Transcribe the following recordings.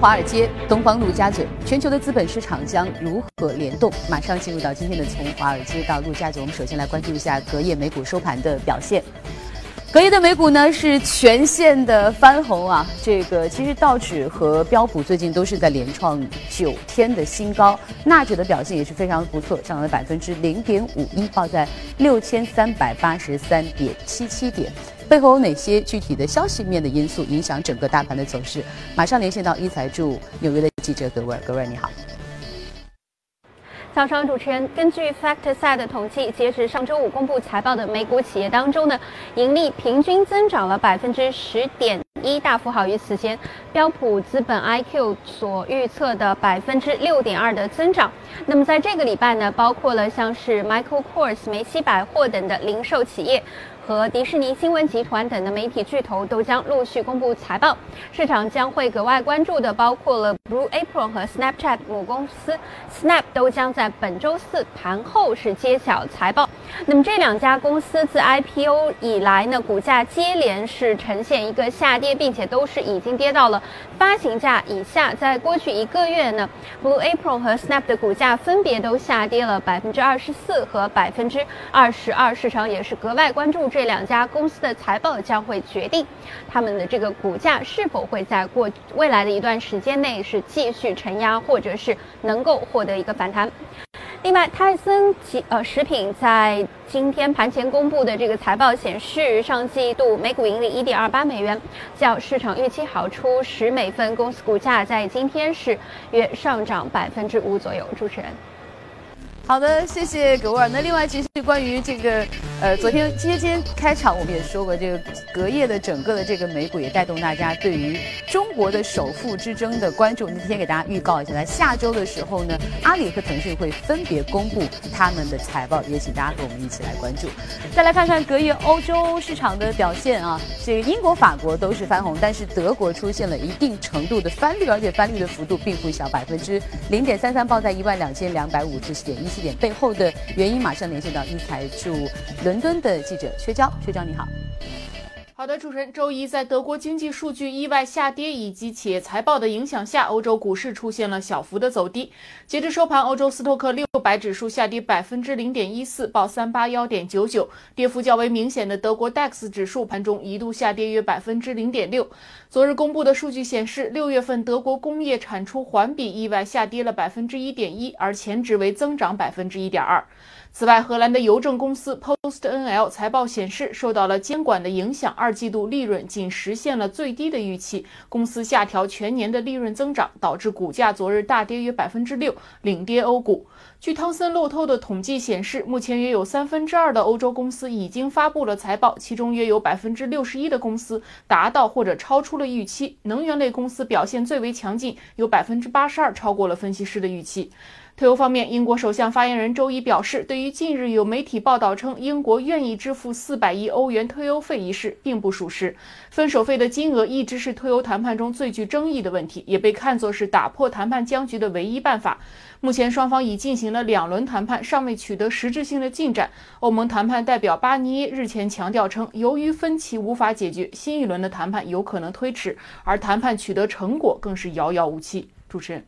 华尔街、东方陆家嘴，全球的资本市场将如何联动？马上进入到今天的从华尔街到陆家嘴，我们首先来关注一下隔夜美股收盘的表现。隔夜的美股呢是全线的翻红啊，这个其实道指和标普最近都是在连创九天的新高，纳指的表现也是非常不错，上涨了百分之零点五一，报在六千三百八十三点七七点。背后有哪些具体的消息面的因素影响整个大盘的走势？马上连线到一财驻纽约的记者格尔，格尔你好。早上，主持人，根据 FactSet 的统计，截止上周五公布财报的美股企业当中呢，盈利平均增长了百分之十点一，大幅好于此前标普资本 IQ 所预测的百分之六点二的增长。那么在这个礼拜呢，包括了像是 Michael Kors、梅西百货等的零售企业。和迪士尼新闻集团等的媒体巨头都将陆续公布财报，市场将会格外关注的包括了 Blue Apron 和 Snapchat 母公司 Snap 都将在本周四盘后是揭晓财报。那么这两家公司自 IPO 以来呢，股价接连是呈现一个下跌，并且都是已经跌到了发行价以下。在过去一个月呢，Blue Apron 和 Snap 的股价分别都下跌了百分之二十四和百分之二十二，市场也是格外关注。这这两家公司的财报将会决定他们的这个股价是否会在过未来的一段时间内是继续承压，或者是能够获得一个反弹。另外，泰森及呃食品在今天盘前公布的这个财报显示，上季度每股盈利一点二八美元，较市场预期好出十美分，公司股价在今天是约上涨百分之五左右。主持人。好的，谢谢格沃尔。那另外，其实关于这个，呃，昨天今天开场我们也说过，这个隔夜的整个的这个美股也带动大家对于中国的首富之争的关注。那今天给大家预告一下，在下周的时候呢，阿里和腾讯会分别公布他们的财报，也请大家和我们一起来关注。再来看看隔夜欧洲市场的表现啊，这个英国、法国都是翻红，但是德国出现了一定程度的翻绿，而且翻绿的幅度并不小，百分之零点三三，报在一万两千两百五十四点一。点背后的原因，马上连线到一财驻伦敦的记者薛娇。薛娇，你好。好的，主持人，周一在德国经济数据意外下跌以及企业财报的影响下，欧洲股市出现了小幅的走低。截至收盘，欧洲斯托克六百指数下跌百分之零点一四，报三八幺点九九。跌幅较为明显的德国 DAX 指数盘中一度下跌约百分之零点六。昨日公布的数据显示，六月份德国工业产出环比意外下跌了百分之一点一，而前值为增长百分之一点二。此外，荷兰的邮政公司 PostNL 财报显示，受到了监管的影响，二季度利润仅实现了最低的预期，公司下调全年的利润增长，导致股价昨日大跌约百分之六，领跌欧股。据汤森路透的统计显示，目前约有三分之二的欧洲公司已经发布了财报，其中约有百分之六十一的公司达到或者超出了预期。能源类公司表现最为强劲，有百分之八十二超过了分析师的预期。退欧方面，英国首相发言人周一表示，对于近日有媒体报道称英国愿意支付四百亿欧元退欧费一事，并不属实。分手费的金额一直是退欧谈判中最具争议的问题，也被看作是打破谈判僵局的唯一办法。目前双方已进行了两轮谈判，尚未取得实质性的进展。欧盟谈判代表巴尼耶日前强调称，由于分歧无法解决，新一轮的谈判有可能推迟，而谈判取得成果更是遥遥无期。主持人。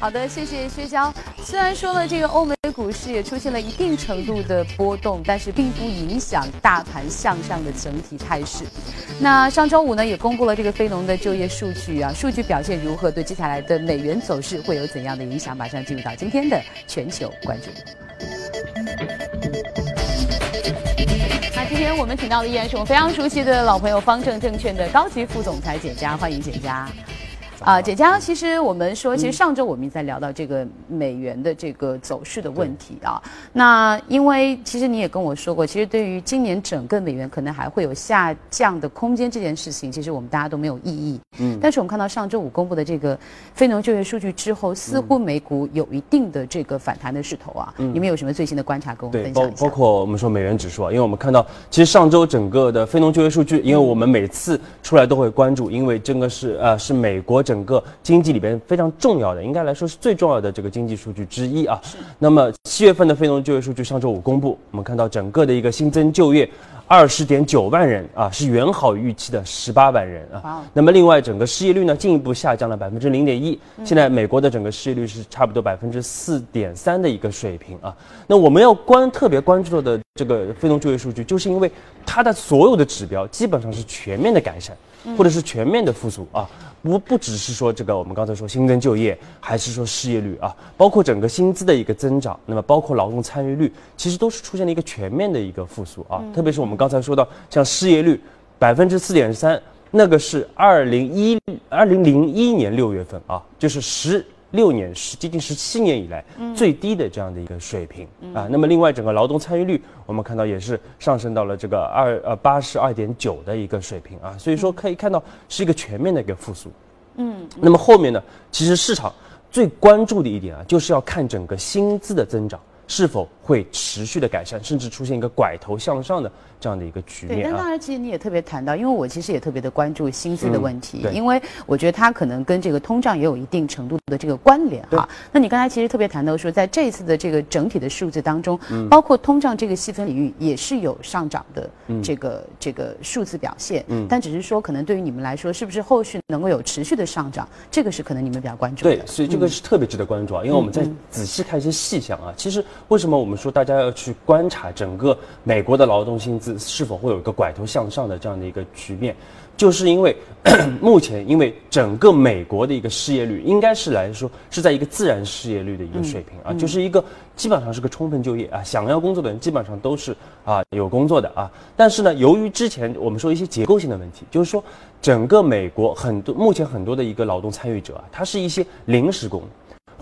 好的，谢谢薛娇。虽然说呢，这个欧美股市也出现了一定程度的波动，但是并不影响大盘向上的整体态势。那上周五呢，也公布了这个非农的就业数据啊，数据表现如何？对接下来的美元走势会有怎样的影响？马上进入到今天的全球关注。那今天我们请到的依然是我们非常熟悉的老朋友，方正证券的高级副总裁简佳，欢迎简佳。啊，简佳，其实我们说，其实上周我们在聊到这个美元的这个走势的问题啊。那因为其实你也跟我说过，其实对于今年整个美元可能还会有下降的空间这件事情，其实我们大家都没有异议。嗯。但是我们看到上周五公布的这个非农就业数据之后，似乎美股有一定的这个反弹的势头啊。嗯。你们有什么最新的观察跟我们分享一下？包包括我们说美元指数啊，因为我们看到其实上周整个的非农就业数据，因为我们每次出来都会关注，因为这个是呃是美国整。个经济里边非常重要的，应该来说是最重要的这个经济数据之一啊。那么七月份的非农就业数据上周五公布，我们看到整个的一个新增就业二十点九万人啊，是远好于预期的十八万人啊。那么另外整个失业率呢进一步下降了百分之零点一，现在美国的整个失业率是差不多百分之四点三的一个水平啊。那我们要关特别关注的这个非农就业数据，就是因为它的所有的指标基本上是全面的改善，或者是全面的复苏啊。不不只是说这个，我们刚才说新增就业，还是说失业率啊，包括整个薪资的一个增长，那么包括劳动参与率，其实都是出现了一个全面的一个复苏啊。特别是我们刚才说到，像失业率百分之四点三，那个是二零一二零零一年六月份啊，就是十。六年十接近十七年以来最低的这样的一个水平啊，那么另外整个劳动参与率，我们看到也是上升到了这个二呃八十二点九的一个水平啊，所以说可以看到是一个全面的一个复苏。嗯，那么后面呢，其实市场最关注的一点啊，就是要看整个薪资的增长是否会持续的改善，甚至出现一个拐头向上的。这样的一个局面对，但当然，其实你也特别谈到，因为我其实也特别的关注薪资的问题，因为我觉得它可能跟这个通胀也有一定程度的这个关联哈。那你刚才其实特别谈到说，在这一次的这个整体的数字当中，包括通胀这个细分领域也是有上涨的这个这个数字表现，嗯但只是说可能对于你们来说，是不是后续能够有持续的上涨，这个是可能你们比较关注的。对，所以这个是特别值得关注啊，因为我们在仔细看一些细项啊，其实为什么我们说大家要去观察整个美国的劳动薪资？是否会有一个拐头向上的这样的一个局面？就是因为 目前，因为整个美国的一个失业率应该是来说是在一个自然失业率的一个水平啊，就是一个基本上是个充分就业啊，想要工作的人基本上都是啊有工作的啊。但是呢，由于之前我们说一些结构性的问题，就是说整个美国很多目前很多的一个劳动参与者啊，他是一些临时工。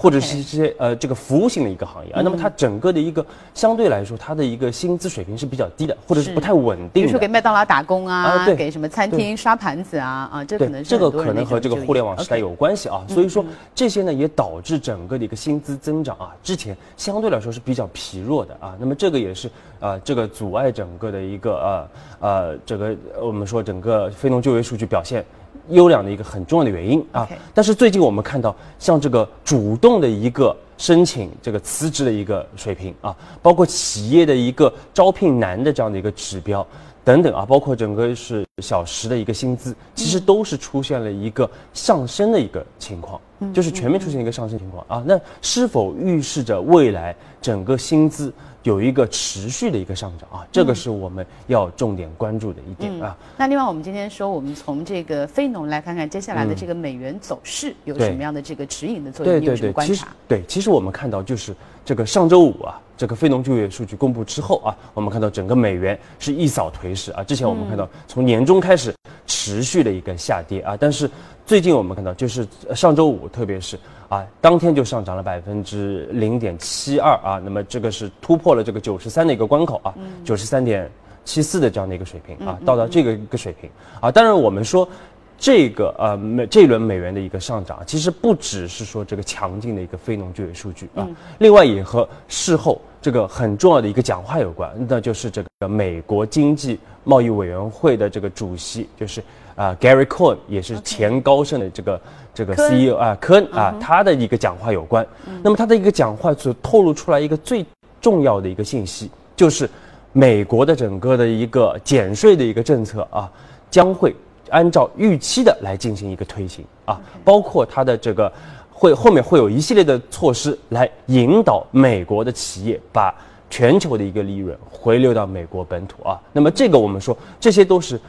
或者是一些呃这个服务性的一个行业啊，那么它整个的一个相对来说，它的一个薪资水平是比较低的，或者是不太稳定的。比如说给麦当劳打工啊，给什么餐厅刷盘子啊，啊，这可能是这个可能和这个互联网时代有关系啊。所以说这些呢也导致整个的一个薪资增长啊，之前相对来说是比较疲弱的啊。那么这个也是啊这个阻碍整个的一个呃呃这个我们说整个非农就业数据表现。优良的一个很重要的原因啊，但是最近我们看到，像这个主动的一个申请这个辞职的一个水平啊，包括企业的一个招聘难的这样的一个指标等等啊，包括整个是小时的一个薪资，其实都是出现了一个上升的一个情况，就是全面出现一个上升情况啊，那是否预示着未来整个薪资？有一个持续的一个上涨啊，这个是我们要重点关注的一点啊。那另外，我们今天说，我们从这个非农来看看接下来的这个美元走势有什么样的这个指引的作用？对对对，其实对，其实我们看到就是这个上周五啊，这个非农就业数据公布之后啊，我们看到整个美元是一扫颓势啊。之前我们看到从年中开始持续的一个下跌啊，但是最近我们看到就是上周五，特别是。啊，当天就上涨了百分之零点七二啊，那么这个是突破了这个九十三的一个关口啊，九十三点七四的这样的一个水平啊，到达这个一个水平啊。当然，我们说这个呃美这一轮美元的一个上涨，其实不只是说这个强劲的一个非农就业数据啊，另外也和事后这个很重要的一个讲话有关，那就是这个美国经济贸易委员会的这个主席，就是啊 Gary Cohn，也是前高盛的这个。这个 CEO 啊，科恩啊，他的一个讲话有关。那么他的一个讲话所透露出来一个最重要的一个信息，就是美国的整个的一个减税的一个政策啊，将会按照预期的来进行一个推行啊，包括他的这个会后面会有一系列的措施来引导美国的企业把全球的一个利润回流到美国本土啊。那么这个我们说这些都是。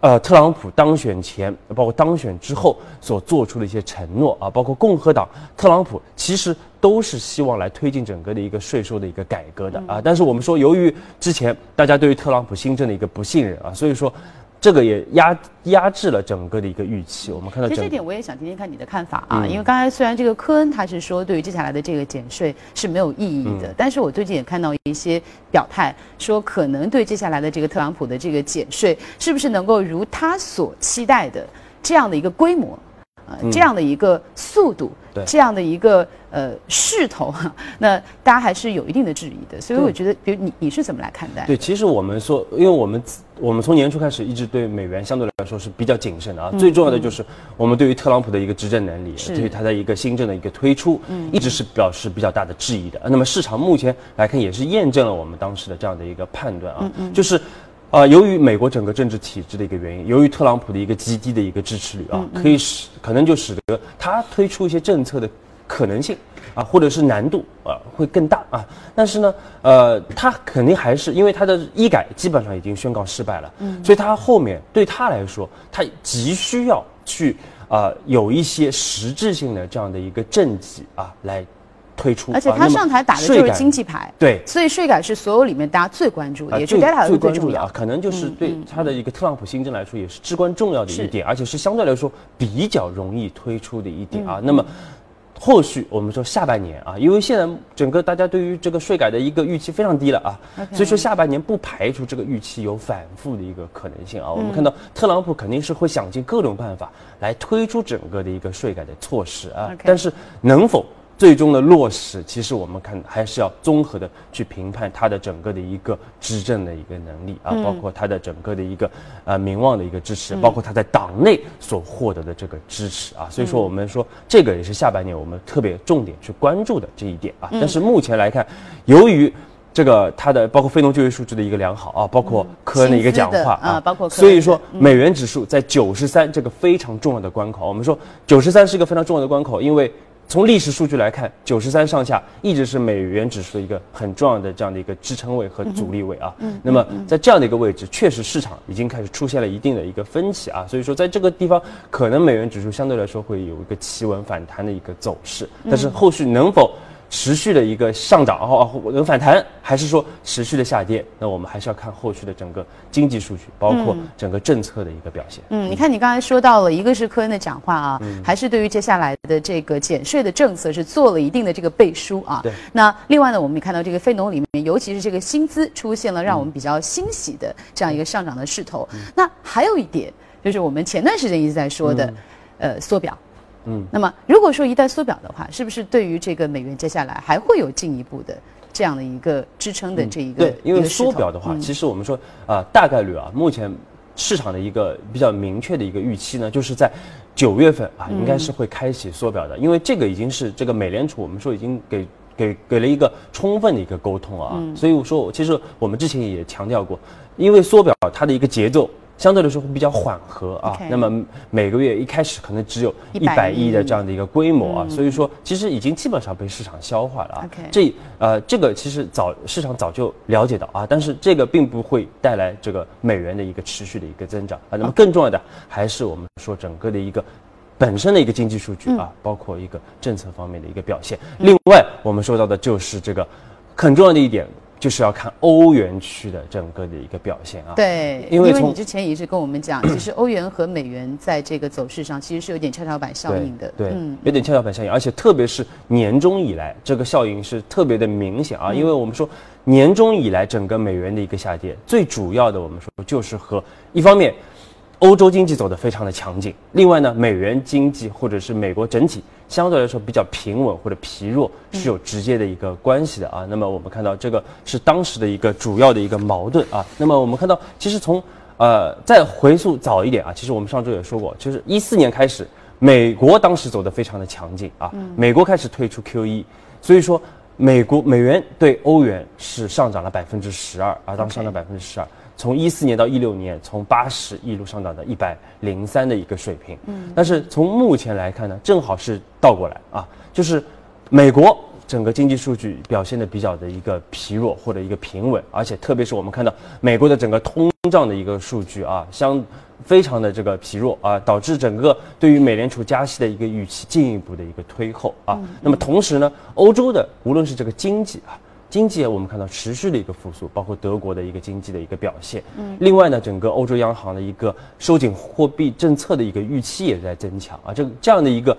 呃，特朗普当选前，包括当选之后所做出的一些承诺啊，包括共和党特朗普其实都是希望来推进整个的一个税收的一个改革的啊。但是我们说，由于之前大家对于特朗普新政的一个不信任啊，所以说。这个也压压制了整个的一个预期。我们看到，其实这点我也想听听看你的看法啊。因为刚才虽然这个科恩他是说对于接下来的这个减税是没有意义的，但是我最近也看到一些表态，说可能对接下来的这个特朗普的这个减税，是不是能够如他所期待的这样的一个规模，呃，这样的一个速度。这样的一个呃势头哈，那大家还是有一定的质疑的。所以我觉得，比如你你是怎么来看待？对，其实我们说，因为我们我们从年初开始一直对美元相对来说是比较谨慎的啊。最重要的就是我们对于特朗普的一个执政能力，对于他的一个新政的一个推出，嗯一直是表示比较大的质疑的。那么市场目前来看也是验证了我们当时的这样的一个判断啊，嗯就是。啊，由于美国整个政治体制的一个原因，由于特朗普的一个极低的一个支持率啊，可以使可能就使得他推出一些政策的可能性啊，或者是难度啊会更大啊。但是呢，呃，他肯定还是因为他的医改基本上已经宣告失败了，嗯，所以他后面对他来说，他急需要去啊有一些实质性的这样的一个政绩啊来。推出，而且他上台打的就是经济牌，对，所以税改是所有里面大家最关注的，也是最关注的啊，可能就是对他的一个特朗普新政来说也是至关重要的一点，而且是相对来说比较容易推出的一点啊。那么后续我们说下半年啊，因为现在整个大家对于这个税改的一个预期非常低了啊，所以说下半年不排除这个预期有反复的一个可能性啊。我们看到特朗普肯定是会想尽各种办法来推出整个的一个税改的措施啊，但是能否？最终的落实，其实我们看还是要综合的去评判他的整个的一个执政的一个能力啊，包括他的整个的一个呃名望的一个支持，包括他在党内所获得的这个支持啊。所以说，我们说这个也是下半年我们特别重点去关注的这一点啊。但是目前来看，由于这个他的包括非农就业数据的一个良好啊，包括科恩的一个讲话啊，包括所以说美元指数在九十三这个非常重要的关口，我们说九十三是一个非常重要的关口，因为。从历史数据来看，九十三上下一直是美元指数的一个很重要的这样的一个支撑位和阻力位啊。那么在这样的一个位置，确实市场已经开始出现了一定的一个分歧啊。所以说，在这个地方，可能美元指数相对来说会有一个企稳反弹的一个走势，但是后续能否？持续的一个上涨，哦，能反弹，还是说持续的下跌？那我们还是要看后续的整个经济数据，包括整个政策的一个表现。嗯，你看你刚才说到了一个是科恩的讲话啊，还是对于接下来的这个减税的政策是做了一定的这个背书啊。对。那另外呢，我们也看到这个非农里面，尤其是这个薪资出现了让我们比较欣喜的这样一个上涨的势头。那还有一点就是我们前段时间一直在说的，呃，缩表。嗯，那么如果说一旦缩表的话，是不是对于这个美元接下来还会有进一步的这样的一个支撑的这一个？对，因为缩表的话，其实我们说啊，大概率啊，目前市场的一个比较明确的一个预期呢，就是在九月份啊，应该是会开启缩表的，因为这个已经是这个美联储我们说已经给给给了一个充分的一个沟通啊，所以我说其实我们之前也强调过，因为缩表它的一个节奏。相对来说会比较缓和啊，那么每个月一开始可能只有一百亿的这样的一个规模啊，所以说其实已经基本上被市场消化了啊。这呃这个其实早市场早就了解到啊，但是这个并不会带来这个美元的一个持续的一个增长啊。那么更重要的还是我们说整个的一个本身的一个经济数据啊，包括一个政策方面的一个表现。另外我们说到的就是这个很重要的一点。就是要看欧元区的整个的一个表现啊。对，因为你之前也是跟我们讲，其实欧元和美元在这个走势上其实是有点跷跷板效应的。对，有点跷跷板效应，而且特别是年终以来，这个效应是特别的明显啊。因为我们说年终以来整个美元的一个下跌，最主要的我们说就是和一方面。欧洲经济走得非常的强劲，另外呢，美元经济或者是美国整体相对来说比较平稳或者疲弱是有直接的一个关系的啊。那么我们看到这个是当时的一个主要的一个矛盾啊。那么我们看到，其实从呃再回溯早一点啊，其实我们上周也说过，就是一四年开始，美国当时走得非常的强劲啊，美国开始退出 QE，所以说美国美元对欧元是上涨了百分之十二啊，当上涨百分之十二。从一四年到一六年，从八十一路上涨到一百零三的一个水平。嗯，但是从目前来看呢，正好是倒过来啊，就是美国整个经济数据表现的比较的一个疲弱或者一个平稳，而且特别是我们看到美国的整个通胀的一个数据啊，相非常的这个疲弱啊，导致整个对于美联储加息的一个预期进一步的一个推后啊。那么同时呢，欧洲的无论是这个经济啊。经济我们看到持续的一个复苏，包括德国的一个经济的一个表现。嗯，另外呢，整个欧洲央行的一个收紧货币政策的一个预期也在增强啊。这这样的一个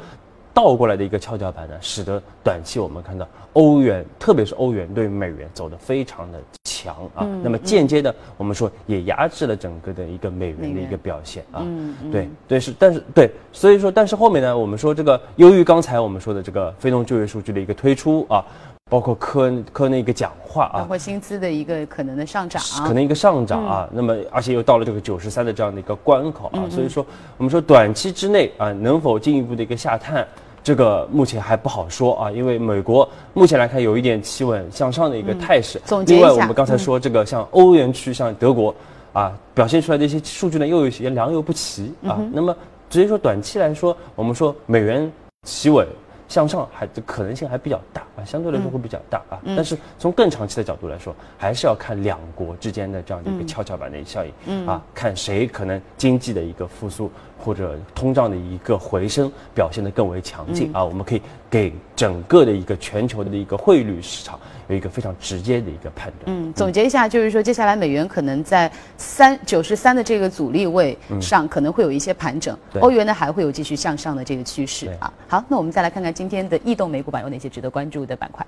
倒过来的一个跷跷板呢，使得短期我们看到欧元，特别是欧元对美元走得非常的强啊。那么间接的，我们说也压制了整个的一个美元的一个表现啊。嗯嗯。对对是，但是对，所以说，但是后面呢，我们说这个由于刚才我们说的这个非农就业数据的一个推出啊。包括科科那个讲话啊，包括薪资的一个可能的上涨，可能一个上涨啊，那么而且又到了这个九十三的这样的一个关口啊，所以说我们说短期之内啊，能否进一步的一个下探，这个目前还不好说啊，因为美国目前来看有一点企稳向上的一个态势。总结另外，我们刚才说这个像欧元区，像德国。啊，表现出来的一些数据呢，又有些良莠不齐啊。那么直接说短期来说，我们说美元企稳。向上还可能性还比较大啊，相对来说会比较大啊。但是从更长期的角度来说，还是要看两国之间的这样的一个跷跷板的效应啊，看谁可能经济的一个复苏或者通胀的一个回升表现得更为强劲啊。我们可以给整个的一个全球的一个汇率市场。有一个非常直接的一个判断。嗯，总结一下，就是说接下来美元可能在三九十三的这个阻力位上可能会有一些盘整，欧元呢还会有继续向上的这个趋势啊。好，那我们再来看看今天的异动美股板有哪些值得关注的板块。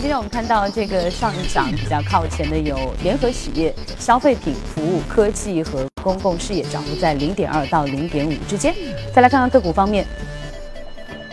今天我们看到这个上涨比较靠前的有联合企业、消费品、服务、科技和公共事业，涨幅在零点二到零点五之间。再来看看个股方面。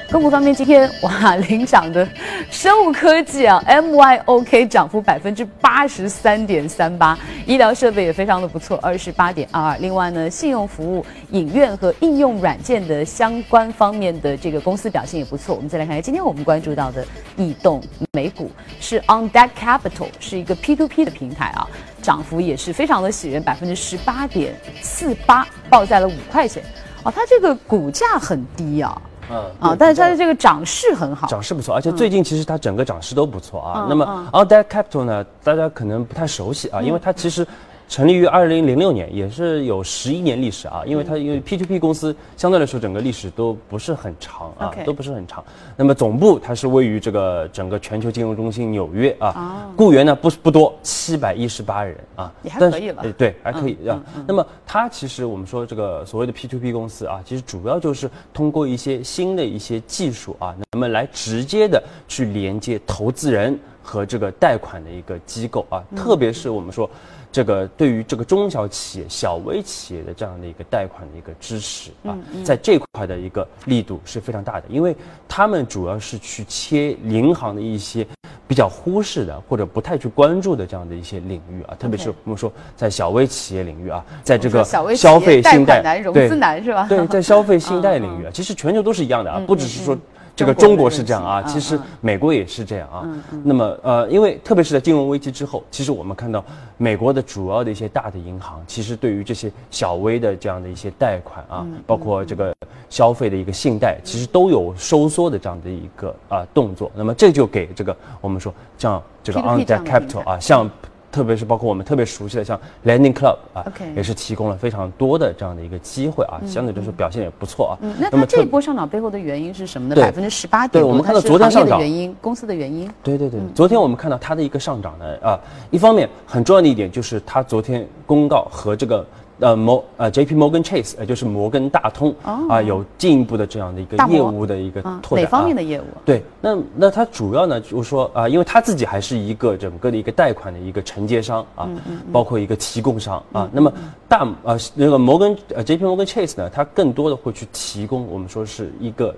个股方面，今天哇领涨的生物科技啊，MYOK 涨幅百分之八十三点三八，医疗设备也非常的不错，二十八点二二。另外呢，信用服务、影院和应用软件的相关方面的这个公司表现也不错。我们再来看看今天我们关注到的异动美股是 On Deck Capital，是一个 P2P 的平台啊，涨幅也是非常的喜人，百分之十八点四八，报在了五块钱。哦，它这个股价很低啊。嗯啊，但是它的这个涨势很好，涨势不错，而且最近其实它整个涨势都不错啊。那么 All That Capital 呢，大家可能不太熟悉啊，因为它其实。成立于二零零六年，也是有十一年历史啊。因为它因为 P to P 公司相对来说整个历史都不是很长啊，都不是很长。那么总部它是位于这个整个全球金融中心纽约啊。雇员呢不不多，七百一十八人啊。也还可以了。对，还可以啊。那么它其实我们说这个所谓的 P to P 公司啊，其实主要就是通过一些新的一些技术啊，那么来直接的去连接投资人和这个贷款的一个机构啊，特别是我们说。这个对于这个中小企业、小微企业的这样的一个贷款的一个支持啊，在这块的一个力度是非常大的，因为他们主要是去切银行的一些比较忽视的或者不太去关注的这样的一些领域啊，特别是我们说在小微企业领域啊，在这个消费信贷融资难是吧？对，在消费信 贷领域啊，其实全球都是一样的啊，不只是说。这个中国是这样啊，其实美国也是这样啊。那么呃，因为特别是在金融危机之后，其实我们看到美国的主要的一些大的银行，其实对于这些小微的这样的一些贷款啊，包括这个消费的一个信贷，其实都有收缩的这样的一个啊动作。那么这就给这个我们说像这个 on debt capital 啊，像。特别是包括我们特别熟悉的像 Landing Club 啊，也是提供了非常多的这样的一个机会啊，相对来说表现也不错啊。那它这一波上涨背后的原因是什么呢？百分之十八点，对，我们看到昨天上涨原因，公司的原因。对对对，昨天我们看到它的一个上涨呢啊，一方面很重要的一点就是它昨天公告和这个。呃，摩呃，J P Morgan Chase，呃，就是摩根大通啊，有进一步的这样的一个业务的一个拓展。哪方面的业务？对，那那它主要呢，就是说啊，因为它自己还是一个整个的一个贷款的一个承接商啊，包括一个提供商啊。那么大呃那个摩根呃 J P Morgan Chase 呢，它更多的会去提供我们说是一个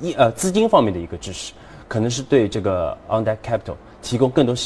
一呃资金方面的一个支持，可能是对这个 On Deck Capital 提供更多。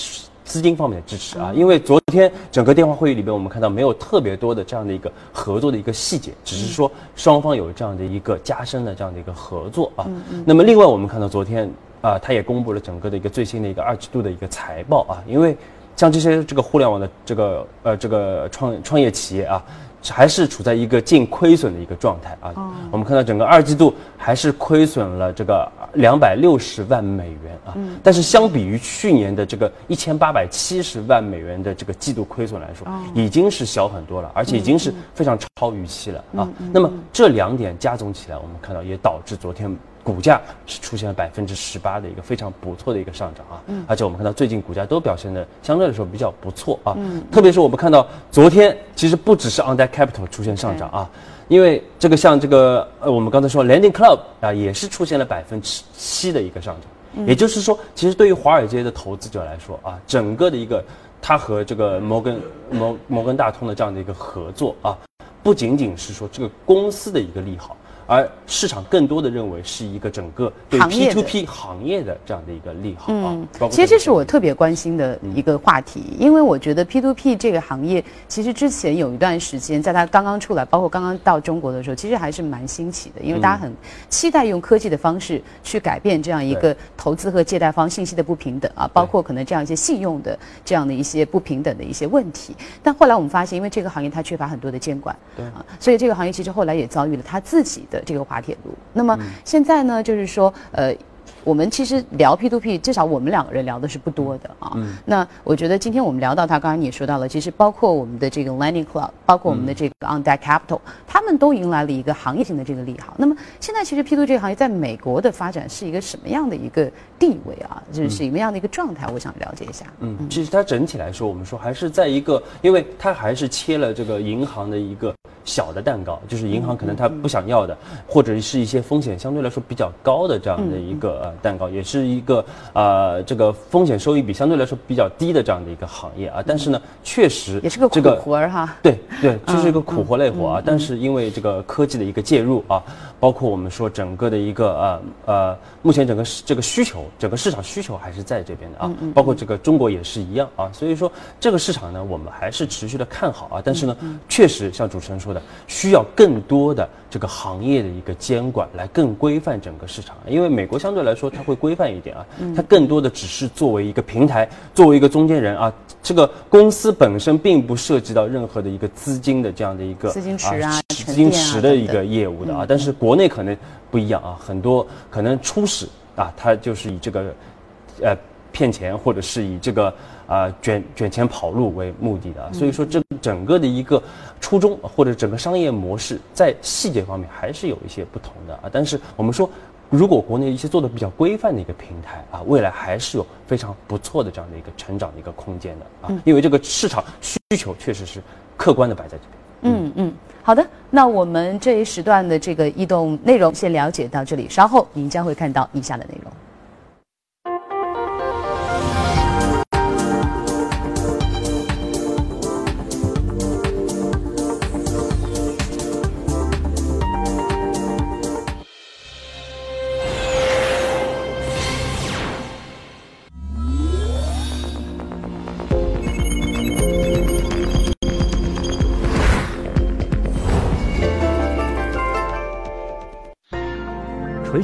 资金方面的支持啊，因为昨天整个电话会议里边，我们看到没有特别多的这样的一个合作的一个细节，只是说双方有这样的一个加深的这样的一个合作啊。那么另外我们看到昨天啊，他也公布了整个的一个最新的一个二季度的一个财报啊，因为像这些这个互联网的这个呃这个创创业企业啊。还是处在一个净亏损的一个状态啊。我们看到整个二季度还是亏损了这个两百六十万美元啊。但是相比于去年的这个一千八百七十万美元的这个季度亏损来说，已经是小很多了，而且已经是非常超预期了啊。那么这两点加总起来，我们看到也导致昨天。股价是出现了百分之十八的一个非常不错的一个上涨啊，而且我们看到最近股价都表现的相对来说比较不错啊，特别是我们看到昨天其实不只是 On Deck Capital 出现上涨啊，因为这个像这个呃我们刚才说 Landing Club 啊也是出现了百分之七的一个上涨，也就是说，其实对于华尔街的投资者来说啊，整个的一个它和这个摩根摩摩根大通的这样的一个合作啊，不仅仅是说这个公司的一个利好。而市场更多的认为是一个整个对 P 的 to P 行业的这样的一个利好啊。嗯其实这是我特别关心的一个话题，因为我觉得 P to P 这个行业，其实之前有一段时间，在它刚刚出来，包括刚刚到中国的时候，其实还是蛮新奇的，因为大家很期待用科技的方式去改变这样一个投资和借贷方信息的不平等啊，包括可能这样一些信用的这样的一些不平等的一些问题。但后来我们发现，因为这个行业它缺乏很多的监管，对。啊，所以这个行业其实后来也遭遇了它自己的这个滑铁卢。那么现在呢，就是说，呃。我们其实聊 P to P，至少我们两个人聊的是不多的啊。那我觉得今天我们聊到它，刚才你也说到了，其实包括我们的这个 Lending Club，包括我们的这个 On Deck Capital，他们都迎来了一个行业性的这个利好。那么现在其实 P to P 这个行业在美国的发展是一个什么样的一个地位啊？就是什么样的一个状态？我想了解一下。嗯，其实它整体来说，我们说还是在一个，因为它还是切了这个银行的一个小的蛋糕，就是银行可能他不想要的，或者是一些风险相对来说比较高的这样的一个呃蛋糕，也是一个呃这个风险收益比相对来说比较低的这样的一个行业啊。但是呢，确实也是个苦这个活儿哈。对对，就是一个苦活累活啊。但是因为这个科技的一个介入啊，包括我们说整个的一个呃呃，目前整个市这个需求，整个市场需求还是在这边的啊。包括这个中国也是一样啊。所以说这个市场呢，我们还是持续的看好啊。但是呢，确实像主持人说的，需要更多的这个行业的一个监管来更规范整个市场。因为美国相对来说它会规范一点啊，它更多的只是作为一个平台，作为一个中间人啊。这个公司本身并不涉及到任何的一个资金的这样的一个资金池啊资金池的一个业务的啊，但是国内可能不一样啊，很多可能初始啊，它就是以这个呃骗钱或者是以这个啊卷卷钱跑路为目的的啊，所以说这整个的一个初衷或者整个商业模式在细节方面还是有一些不同的啊，但是我们说。如果国内一些做的比较规范的一个平台啊，未来还是有非常不错的这样的一个成长的一个空间的啊，因为这个市场需求确实是客观的摆在这边。嗯嗯，好的，那我们这一时段的这个异动内容先了解到这里，稍后您将会看到以下的内容。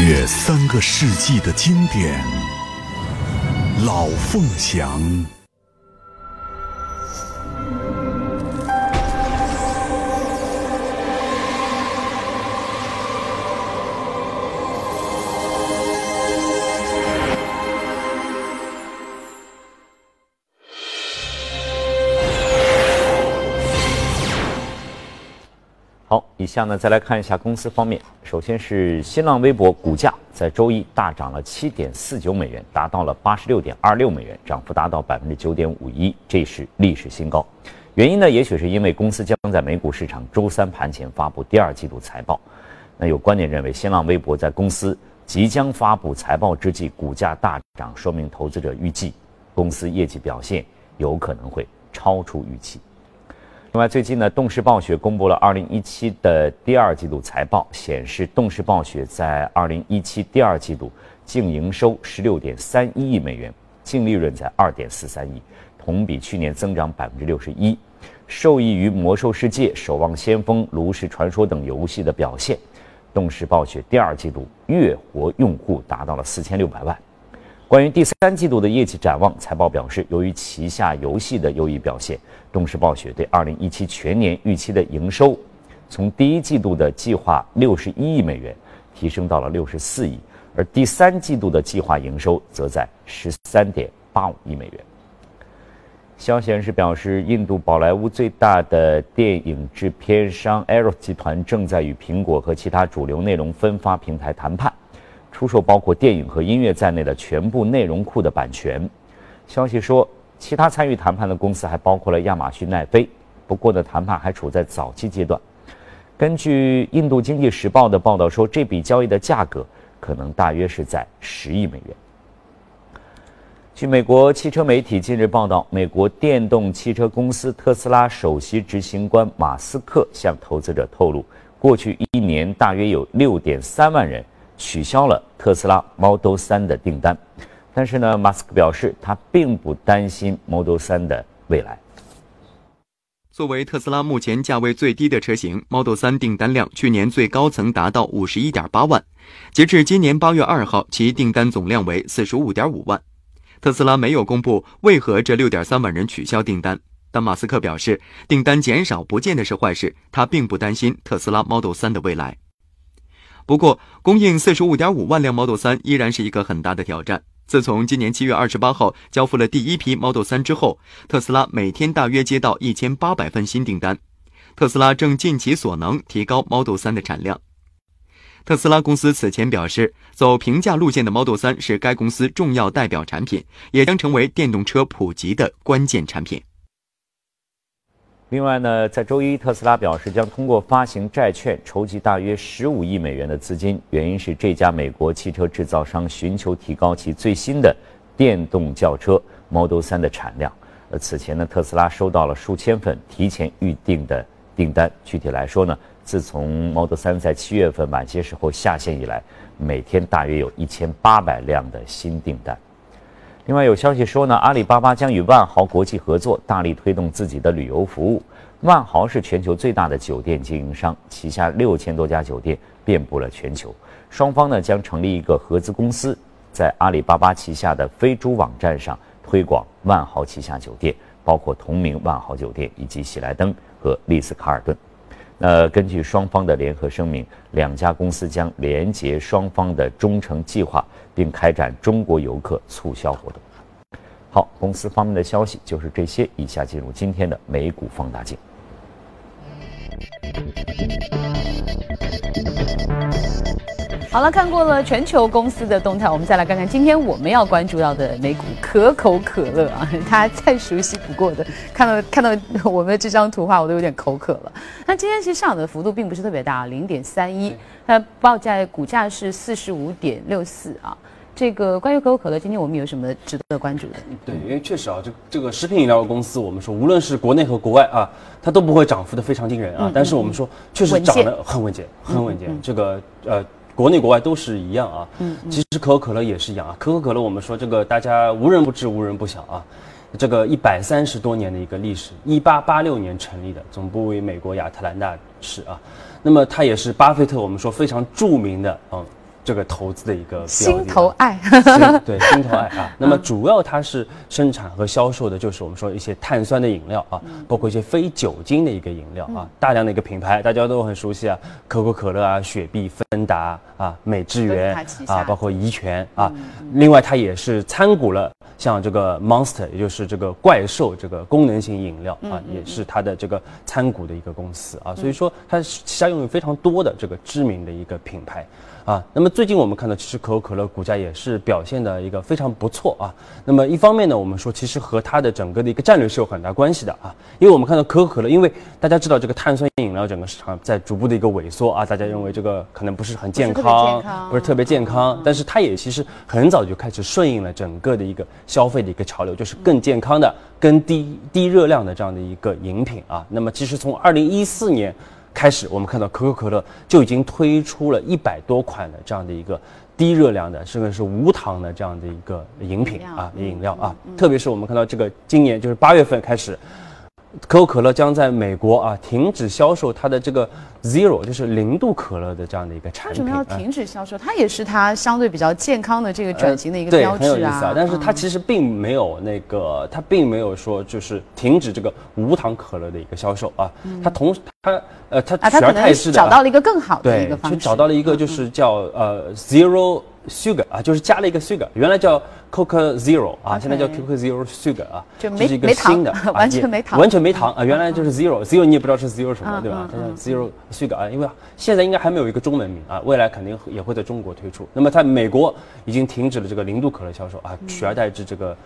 约三个世纪的经典，《老凤祥》。下呢再来看一下公司方面。首先是新浪微博股价在周一大涨了七点四九美元，达到了八十六点二六美元，涨幅达到百分之九点五一，这是历史新高。原因呢，也许是因为公司将在美股市场周三盘前发布第二季度财报。那有观点认为，新浪微博在公司即将发布财报之际，股价大涨，说明投资者预计公司业绩表现有可能会超出预期。另外，最近呢，动视暴雪公布了2017的第二季度财报，显示动视暴雪在2017第二季度净营收16.31亿美元，净利润在2.43亿，同比去年增长61%。受益于《魔兽世界》《守望先锋》《炉石传说》等游戏的表现，动视暴雪第二季度月活用户达到了4600万。关于第三季度的业绩展望，财报表示，由于旗下游戏的优异表现，动视暴雪对2017全年预期的营收，从第一季度的计划61亿美元提升到了64亿，而第三季度的计划营收则在13.85亿美元。消息人士表示，印度宝莱坞最大的电影制片商 Arrow 集团正在与苹果和其他主流内容分发平台谈判，出售包括电影和音乐在内的全部内容库的版权。消息说，其他参与谈判的公司还包括了亚马逊、奈飞。不过呢，谈判还处在早期阶段。根据印度经济时报的报道说，这笔交易的价格可能大约是在十亿美元。据美国汽车媒体近日报道，美国电动汽车公司特斯拉首席执行官马斯克向投资者透露，过去一年大约有六点三万人取消了特斯拉 Model 3的订单。但是呢，马斯克表示他并不担心 Model 3的未来。作为特斯拉目前价位最低的车型，Model 3订单量去年最高曾达到五十一点八万，截至今年八月二号，其订单总量为四十五点五万。特斯拉没有公布为何这六点三万人取消订单，但马斯克表示，订单减少不见得是坏事，他并不担心特斯拉 Model 3的未来。不过，供应四十五点五万辆 Model 3依然是一个很大的挑战。自从今年七月二十八号交付了第一批 Model 3之后，特斯拉每天大约接到一千八百份新订单。特斯拉正尽其所能提高 Model 3的产量。特斯拉公司此前表示，走平价路线的 Model 3是该公司重要代表产品，也将成为电动车普及的关键产品。另外呢，在周一，特斯拉表示将通过发行债券筹集大约十五亿美元的资金，原因是这家美国汽车制造商寻求提高其最新的电动轿车 Model 3的产量。呃，此前呢，特斯拉收到了数千份提前预定的订单。具体来说呢，自从 Model 3在七月份晚些时候下线以来，每天大约有一千八百辆的新订单。另外有消息说呢，阿里巴巴将与万豪国际合作，大力推动自己的旅游服务。万豪是全球最大的酒店经营商，旗下六千多家酒店遍布了全球。双方呢将成立一个合资公司，在阿里巴巴旗下的飞猪网站上推广万豪旗下酒店，包括同名万豪酒店以及喜来登和丽思卡尔顿。那根据双方的联合声明，两家公司将联结双方的忠诚计划，并开展中国游客促销活动。好，公司方面的消息就是这些。以下进入今天的美股放大镜。好了，看过了全球公司的动态，我们再来看看今天我们要关注到的美股可口可乐啊，大家再熟悉不过的，看到 看到我们这张图画，我都有点口渴了。那今天其实上涨的幅度并不是特别大，零点三一，它报价股价是四十五点六四啊。这个关于可口可乐，今天我们有什么值得关注的？对，因为确实啊，这这个食品饮料公司，我们说无论是国内和国外啊，它都不会涨幅的非常惊人啊。但是我们说确实涨得很稳健，很稳健。这个呃。国内国外都是一样啊，嗯，其实可口可乐也是一样啊。可口可乐，我们说这个大家无人不知，无人不晓啊。这个一百三十多年的一个历史，一八八六年成立的，总部为美国亚特兰大市啊。那么它也是巴菲特我们说非常著名的嗯。这个投资的一个心头爱，对心头爱啊。那么主要它是生产和销售的，就是我们说一些碳酸的饮料啊，包括一些非酒精的一个饮料啊，大量的一个品牌大家都很熟悉啊，可口可乐啊、雪碧、芬达啊、美汁源啊，包括怡泉啊。另外它也是参股了像这个 Monster，也就是这个怪兽这个功能性饮料啊，也是它的这个参股的一个公司啊。所以说它旗下拥有非常多的这个知名的一个品牌。啊，那么最近我们看到，其实可口可乐股价也是表现的一个非常不错啊。那么一方面呢，我们说其实和它的整个的一个战略是有很大关系的啊。因为我们看到可口可乐，因为大家知道这个碳酸饮料整个市场在逐步的一个萎缩啊，大家认为这个可能不是很健康，不是特别健康。但是它也其实很早就开始顺应了整个的一个消费的一个潮流，就是更健康的、更低低热量的这样的一个饮品啊。那么其实从二零一四年。开始，我们看到可口可乐就已经推出了一百多款的这样的一个低热量的，甚至是无糖的这样的一个饮品啊，饮料啊。特别是我们看到这个今年就是八月份开始。可口可乐将在美国啊停止销售它的这个 Zero，就是零度可乐的这样的一个产品。为什么要停止销售？它也是它相对比较健康的这个转型的一个标志啊。对，很有意思啊。但是它其实并没有那个，它并没有说就是停止这个无糖可乐的一个销售啊。它同时它呃它取而代之的找到了一个更好的一个方式，就找到了一个就是叫呃 Zero Sugar 啊，就是加了一个 Sugar，原来叫 Coca Zero 啊，现在叫 Coca Zero Sugar 啊，就这是一个新的，完全没糖，完全没糖啊，原来就是 Zero，Zero 你也不知道是 Zero 什么，对吧？它叫 Zero Sugar 啊，因为现在应该还没有一个中文名啊，未来肯定也会在中国推出。那么在美国已经停止了这个零度可乐销售啊，取而代之这个。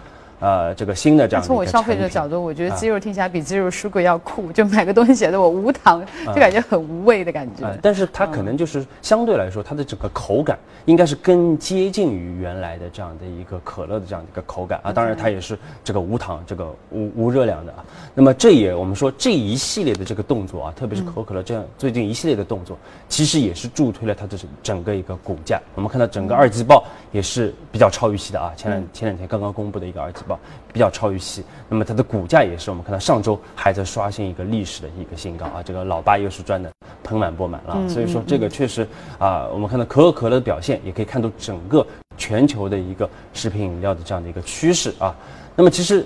呃，这个新的这样从我消费者角度，我觉得鸡肉听起来比鸡肉蔬果要酷，就买个东西显得我无糖，就感觉很无味的感觉。但是它可能就是相对来说，它的整个口感应该是更接近于原来的这样的一个可乐的这样的一个口感啊。当然，它也是这个无糖、这个无无热量的啊。那么这也我们说这一系列的这个动作啊，特别是可口可乐这样最近一系列的动作，其实也是助推了它的整个一个股价。我们看到整个二季报也是比较超预期的啊。前两前两天刚刚公布的一个二季报。比较超预期，那么它的股价也是我们看到上周还在刷新一个历史的一个新高啊，这个老八又是赚的盆满钵满了，所以说这个确实啊，我们看到可口可乐的表现，也可以看到整个全球的一个食品饮料的这样的一个趋势啊。那么其实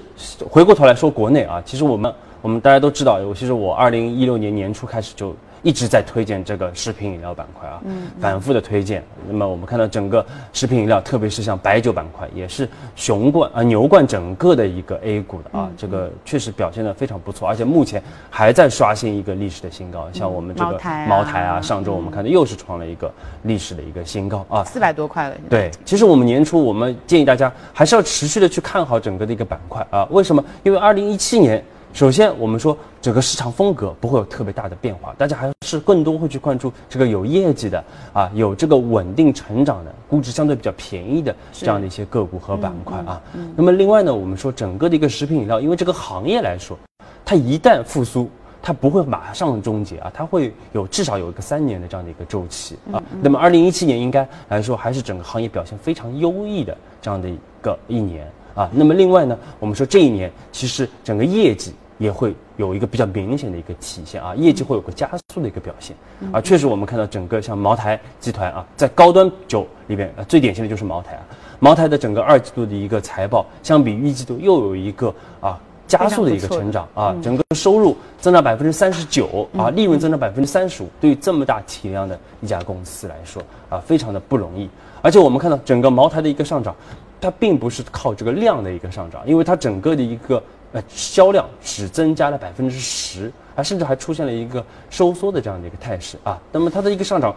回过头来说国内啊，其实我们我们大家都知道，尤其是我二零一六年年初开始就。一直在推荐这个食品饮料板块啊，反复的推荐。那么我们看到整个食品饮料，特别是像白酒板块，也是雄冠啊牛冠整个的一个 A 股的啊，这个确实表现的非常不错，而且目前还在刷新一个历史的新高。像我们这个茅台啊，上周我们看到又是创了一个历史的一个新高啊，四百多块了。对，其实我们年初我们建议大家还是要持续的去看好整个的一个板块啊，为什么？因为二零一七年。首先，我们说整个市场风格不会有特别大的变化，大家还是更多会去关注这个有业绩的啊，有这个稳定成长的，估值相对比较便宜的这样的一些个股和板块啊。那么另外呢，我们说整个的一个食品饮料，因为这个行业来说，它一旦复苏，它不会马上终结啊，它会有至少有一个三年的这样的一个周期啊。那么二零一七年应该来说还是整个行业表现非常优异的这样的一个一年。啊，那么另外呢，我们说这一年其实整个业绩也会有一个比较明显的一个体现啊，业绩会有个加速的一个表现啊。确实，我们看到整个像茅台集团啊，在高端酒里边，呃，最典型的就是茅台啊。茅台的整个二季度的一个财报，相比一季度又有一个啊加速的一个成长啊，整个收入增长百分之三十九啊，利润增长百分之三十五。对于这么大体量的一家公司来说啊，非常的不容易。而且我们看到整个茅台的一个上涨。它并不是靠这个量的一个上涨，因为它整个的一个呃销量只增加了百分之十，啊，甚至还出现了一个收缩的这样的一个态势啊。那么它的一个上涨，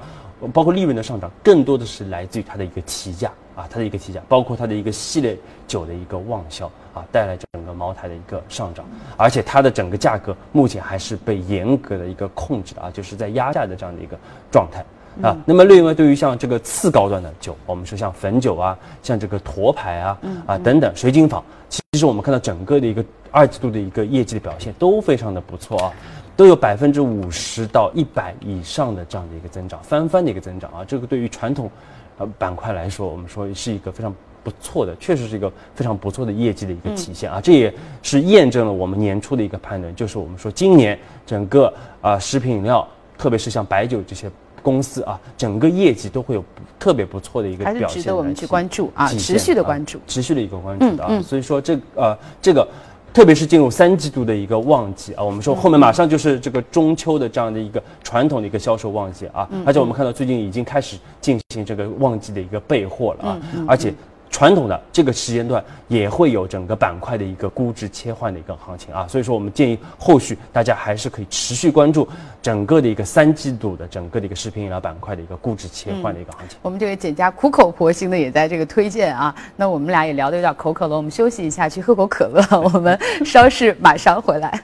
包括利润的上涨，更多的是来自于它的一个提价啊，它的一个提价，包括它的一个系列酒的一个旺销啊，带来整个茅台的一个上涨，而且它的整个价格目前还是被严格的一个控制的啊，就是在压价的这样的一个状态。啊，那么另外对于像这个次高端的酒，我们说像汾酒啊，像这个沱牌啊，啊等等，水井坊，其实我们看到整个的一个二季度的一个业绩的表现都非常的不错啊，都有百分之五十到一百以上的这样的一个增长，翻番的一个增长啊，这个对于传统，呃板块来说，我们说是一个非常不错的，确实是一个非常不错的业绩的一个体现啊，这也是验证了我们年初的一个判断，就是我们说今年整个啊食品饮料，特别是像白酒这些。公司啊，整个业绩都会有特别不错的一个表现，还是值得我们去关注啊，持续的关注，持续的一个关注的啊。所以说这呃这个，特别是进入三季度的一个旺季啊，我们说后面马上就是这个中秋的这样的一个传统的一个销售旺季啊，而且我们看到最近已经开始进行这个旺季的一个备货了啊，而且。传统的这个时间段也会有整个板块的一个估值切换的一个行情啊，所以说我们建议后续大家还是可以持续关注整个的一个三季度的整个的一个食品饮料板块的一个估值切换的一个行情。我们这位简家苦口婆心的也在这个推荐啊，那我们俩也聊得有点口渴了，我们休息一下去喝口可乐，我们 稍事马上回来。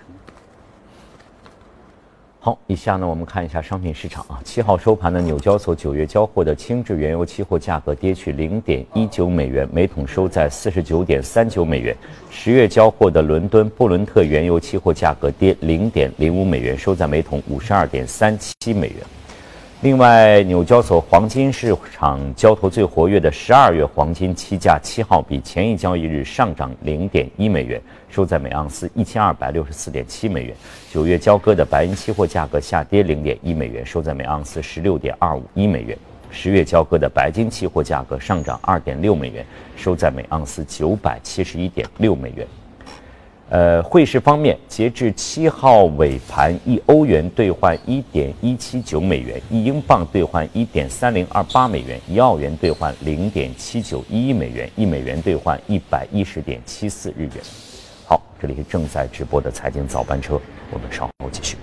好，以下呢，我们看一下商品市场啊。七号收盘的纽交所九月交货的轻质原油期货价格跌去零点一九美元，每桶收在四十九点三九美元。十月交货的伦敦布伦特原油期货价格跌零点零五美元，收在每桶五十二点三七美元。另外，纽交所黄金市场交投最活跃的十二月黄金期价七号比前一交易日上涨零点一美元，收在每盎司一千二百六十四点七美元。九月交割的白银期货价格下跌零点一美元，收在每盎司十六点二五一美元。十月交割的白金期货价格上涨二点六美元，收在每盎司九百七十一点六美元。呃，汇市方面，截至七号尾盘，一欧元兑换一点一七九美元，一英镑兑换一点三零二八美元，一澳元兑换零点七九一一美元，一美元兑换一百一十点七四日元。好，这里是正在直播的财经早班车，我们稍后继续。